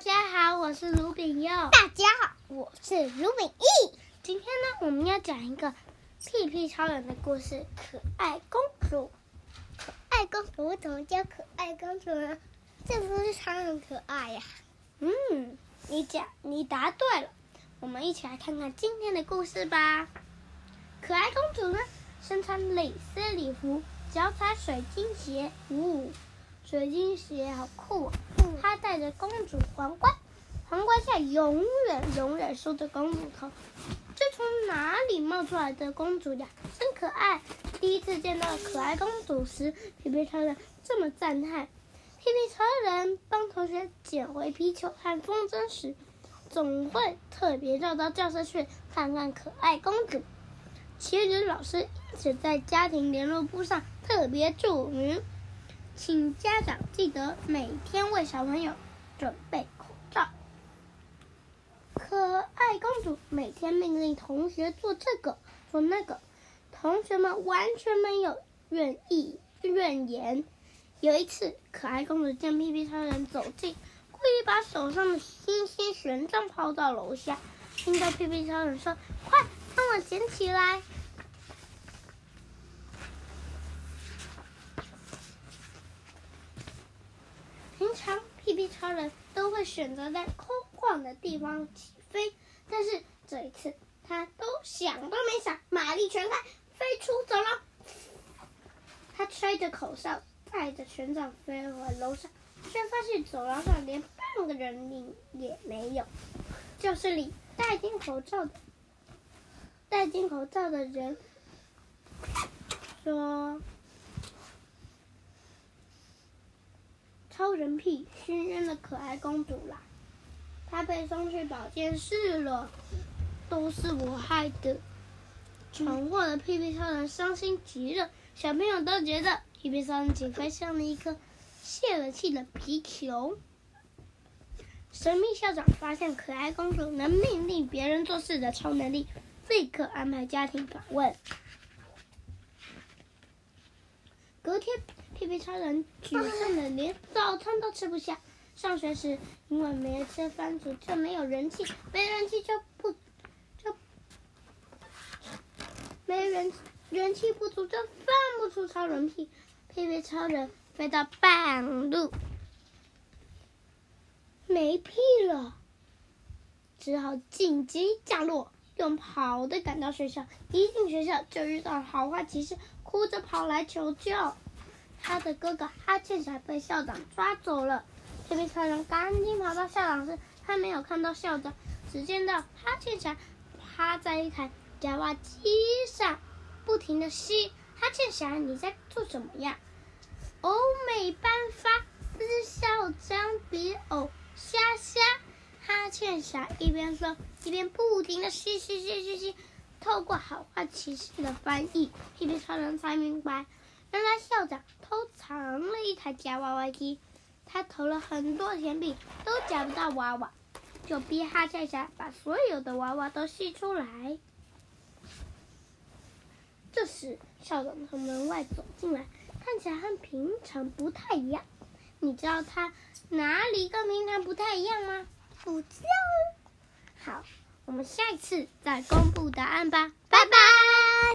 家好，我是卢炳佑。大家好，我是卢炳义。今天呢，我们要讲一个屁屁超人的故事——可爱公主。可爱公主为什么叫可爱公主呢？这不是超人可爱呀？嗯，你讲，你答对了。我们一起来看看今天的故事吧。可爱公主呢，身穿蕾丝礼服，脚踩水晶鞋，呜。水晶鞋好酷哦！她戴着公主皇冠，皇冠下永远永远梳着公主头。这从哪里冒出来的公主呀？真可爱！第一次见到可爱公主时，屁屁超人这么赞叹。屁屁超人帮同学捡回皮球和风筝时，总会特别绕到教室去看看可爱公主。其实老师因此在家庭联络簿上特别注明。请家长记得每天为小朋友准备口罩。可爱公主每天命令同学做这个做那个，同学们完全没有愿意怨言。有一次，可爱公主见屁屁超人走近，故意把手上的星星权杖抛到楼下，听到屁屁超人说：“快帮我捡起来。”平超人都会选择在空旷的地方起飞，但是这一次他都想都没想，马力全开，飞出走廊。他吹着口哨，带着权杖飞回楼上，却发现走廊上连半个人影也没有。教室里戴金口罩的戴金口罩的人说。超人屁熏晕了可爱公主啦！她被送去保健室了，都是我害的。闯祸的屁屁超人伤心极了，小朋友都觉得屁屁超人简直像了一颗泄了气的皮球。神秘校长发现可爱公主能命令别人做事的超能力，立刻安排家庭访问。天。屁屁超人沮丧的连早餐都吃不下。上学时，因为没吃番薯就没有人气，没人气就不就没人人气不足就放不出超人屁。屁屁超人飞到半路，没屁了，只好紧急降落，用跑的赶到学校。一进学校就遇到好花骑士，哭着跑来求救。他的哥哥哈欠侠被校长抓走了，皮皮超人赶紧跑到校长室，他没有看到校长，只见到哈欠侠趴在一台夹娃娃机上，不停的吸。哈欠侠，你在做什么呀？哦，没办法，这是校长比偶虾虾。哈欠侠一边说，一边不停的吸吸吸吸吸。透过好花骑士的翻译，皮皮超人才明白。原来校长偷藏了一台夹娃娃机，他投了很多钱币，都夹不到娃娃，就逼哈欠侠把所有的娃娃都吸出来。这时，校长从门外走进来，看起来和平常不太一样。你知道他哪里跟平常不太一样吗？不知道。好，我们下一次再公布答案吧。拜拜。